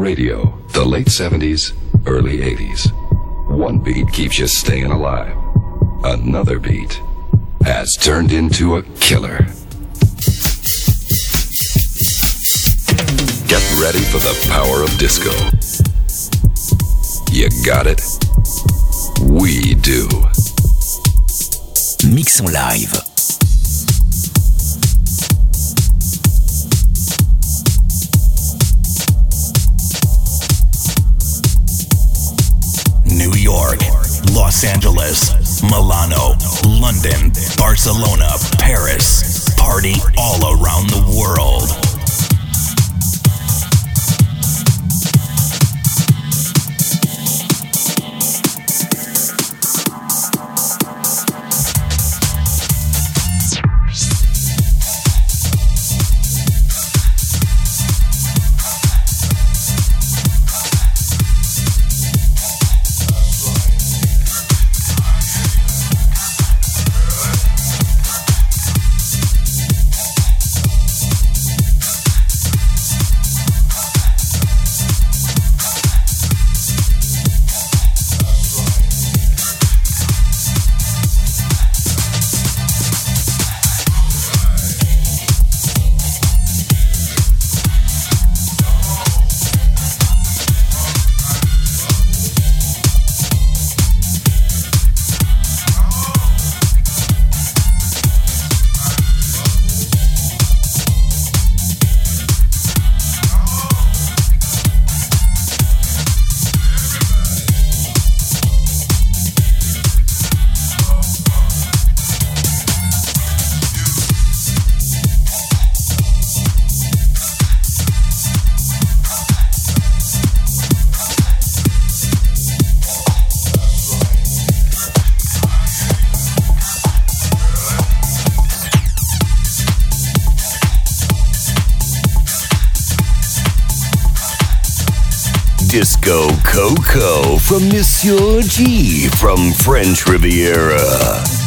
Radio, the late 70s, early 80s. One beat keeps you staying alive. Another beat has turned into a killer. Get ready for the power of disco. You got it? We do. Mix en live. New York, Los Angeles, Milano, London, Barcelona, Paris. Party all around the world. Coco from Monsieur G from French Riviera.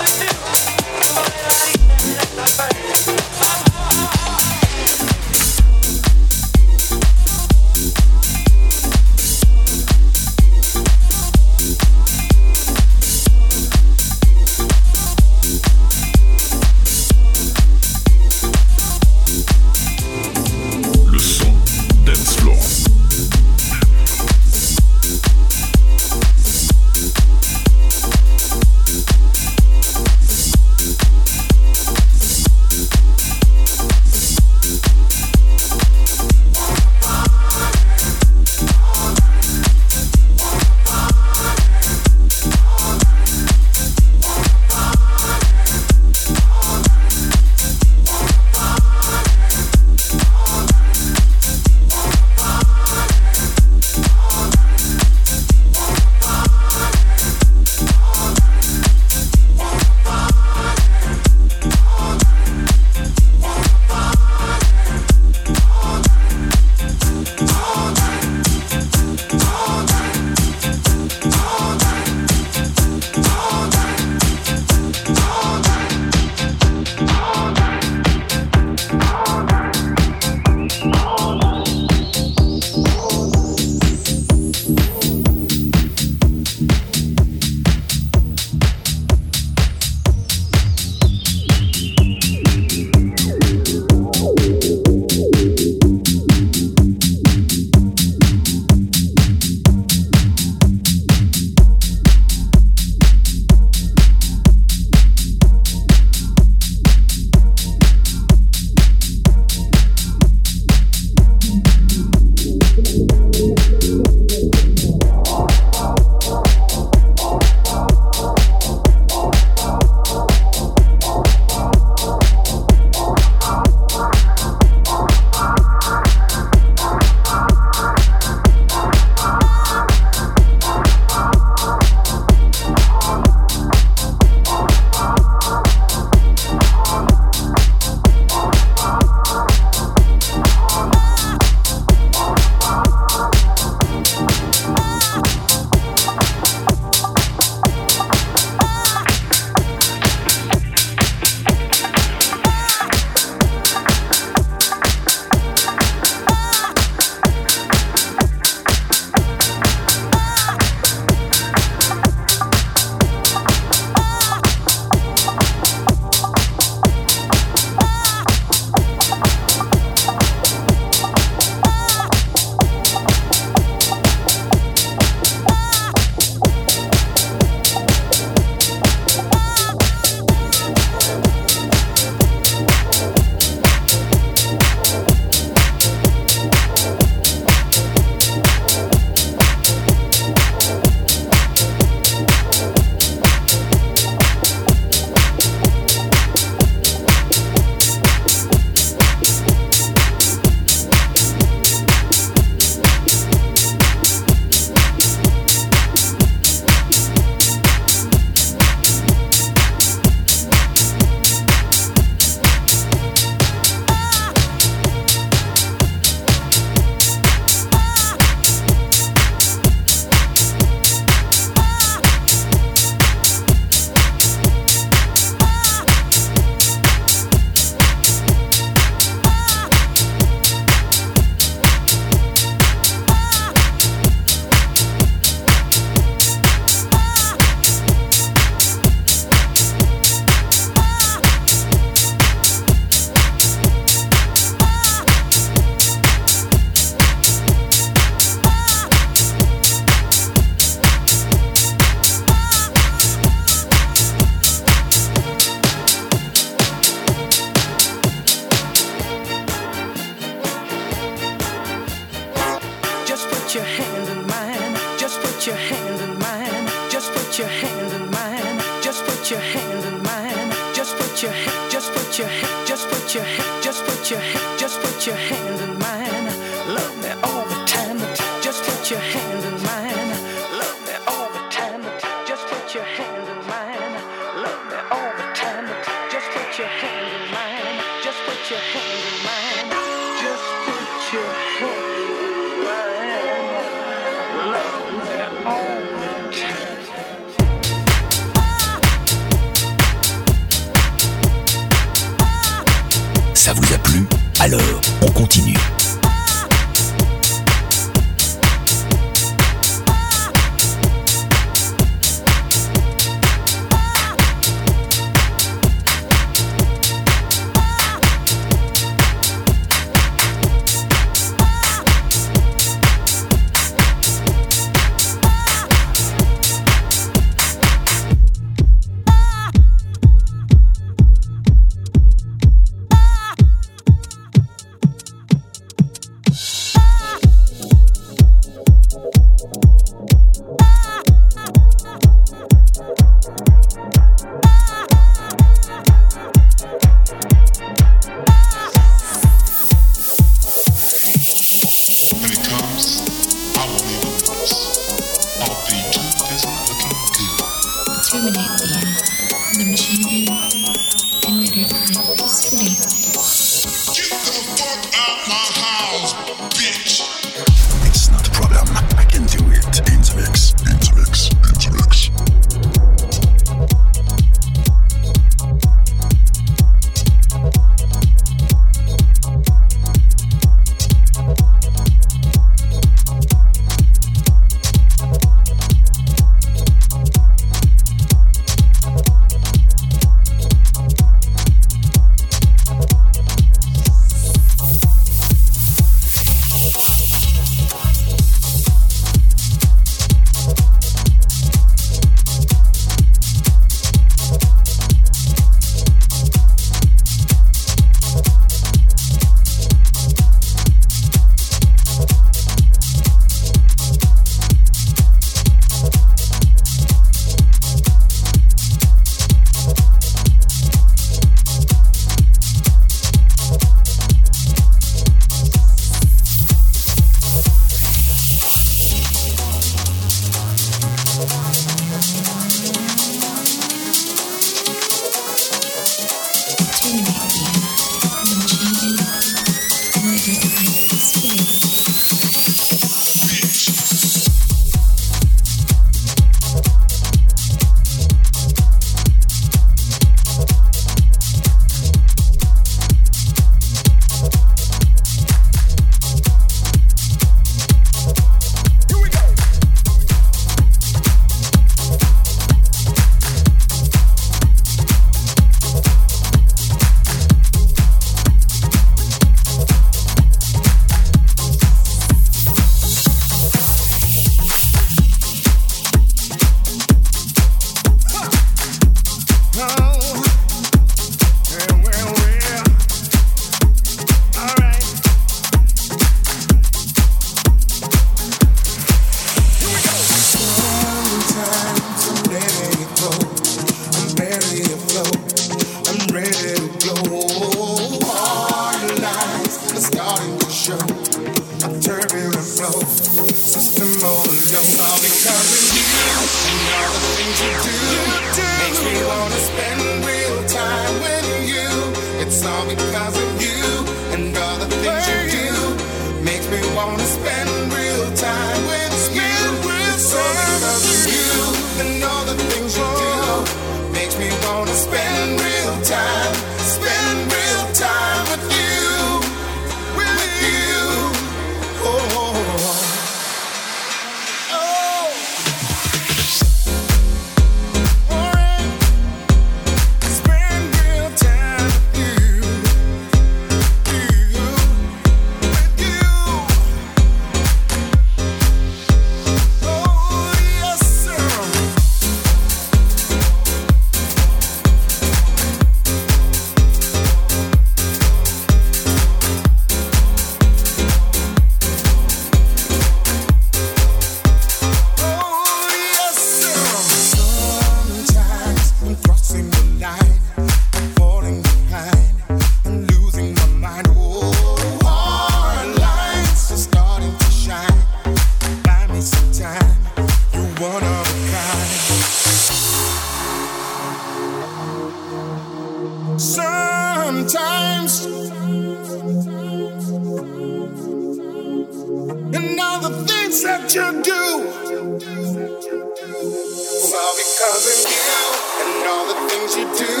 All because of you and all the things you do,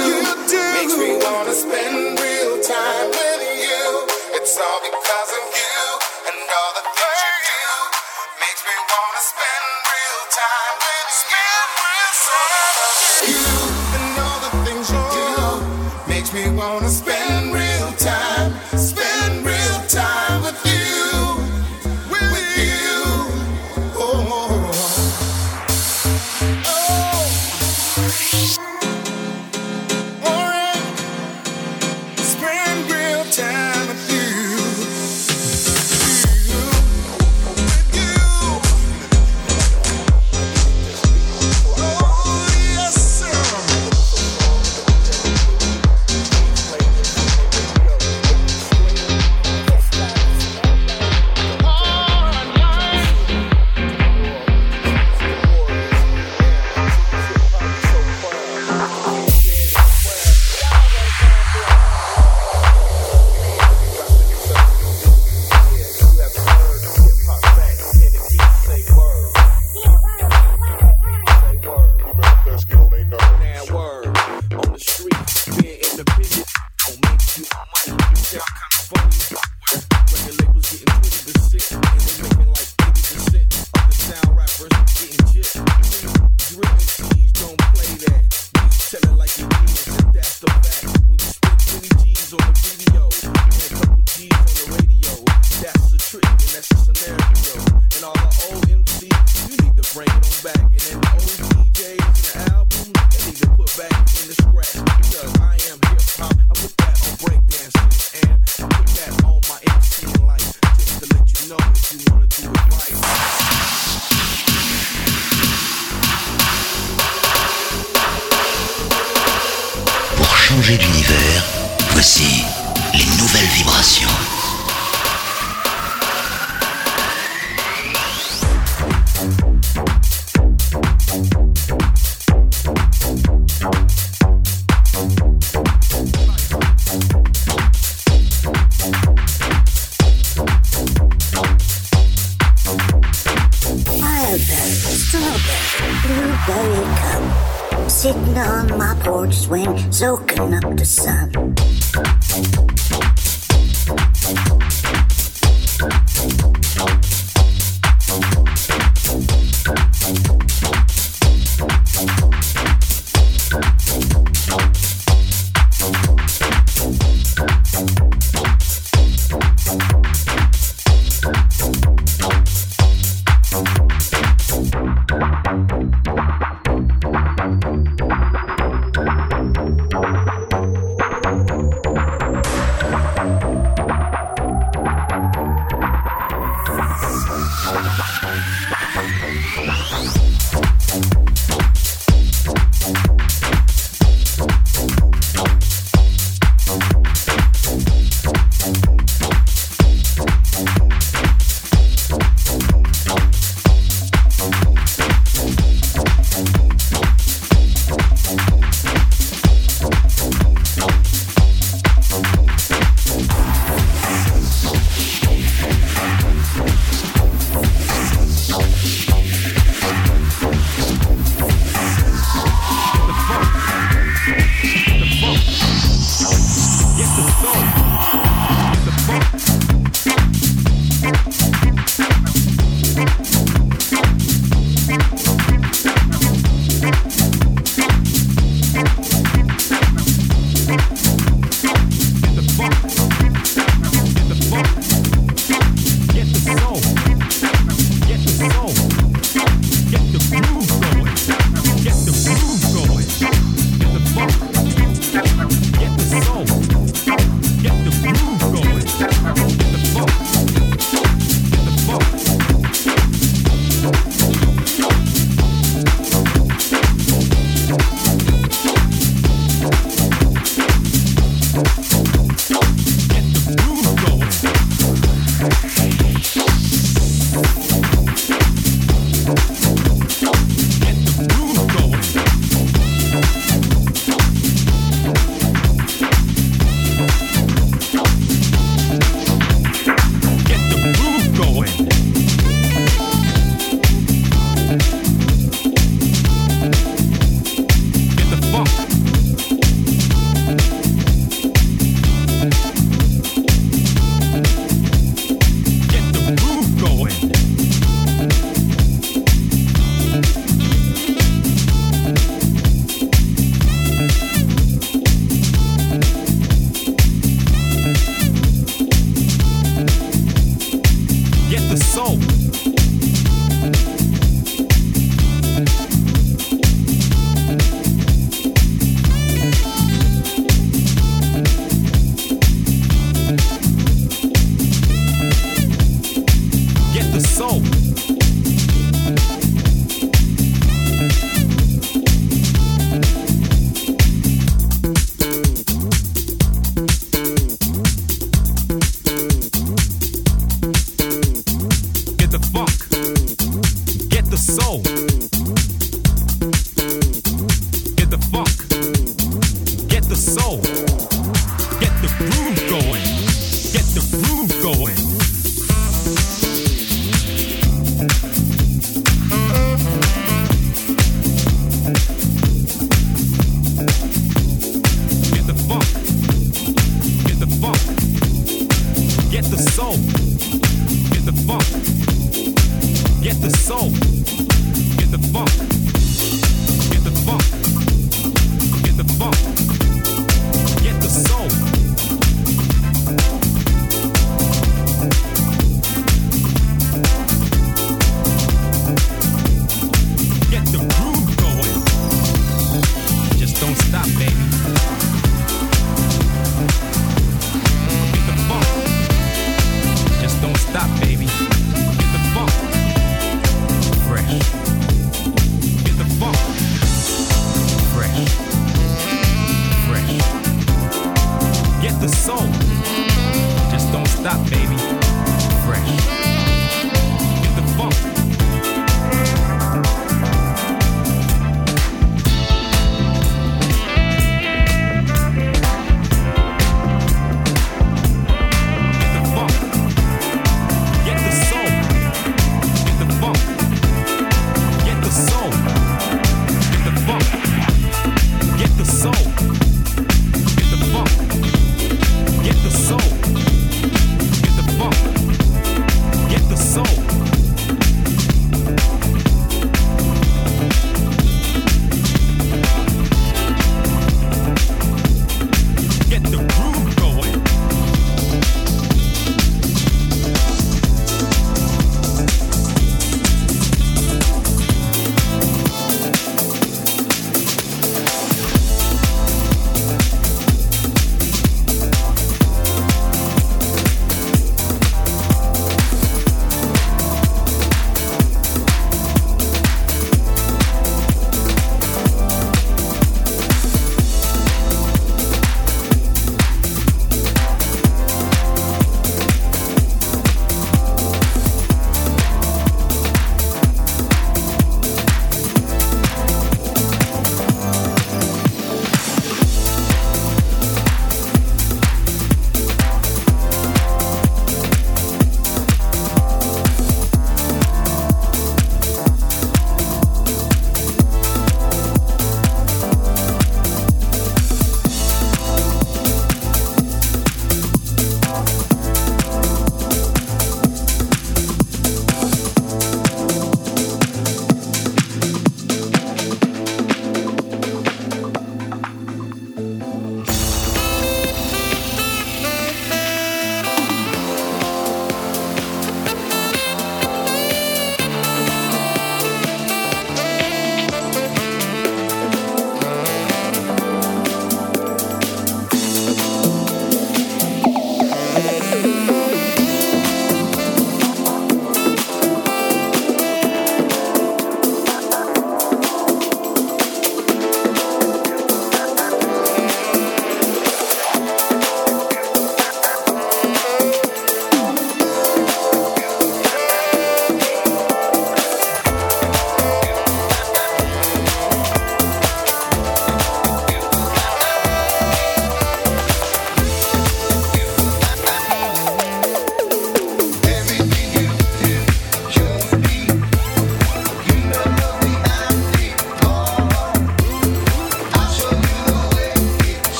Bye.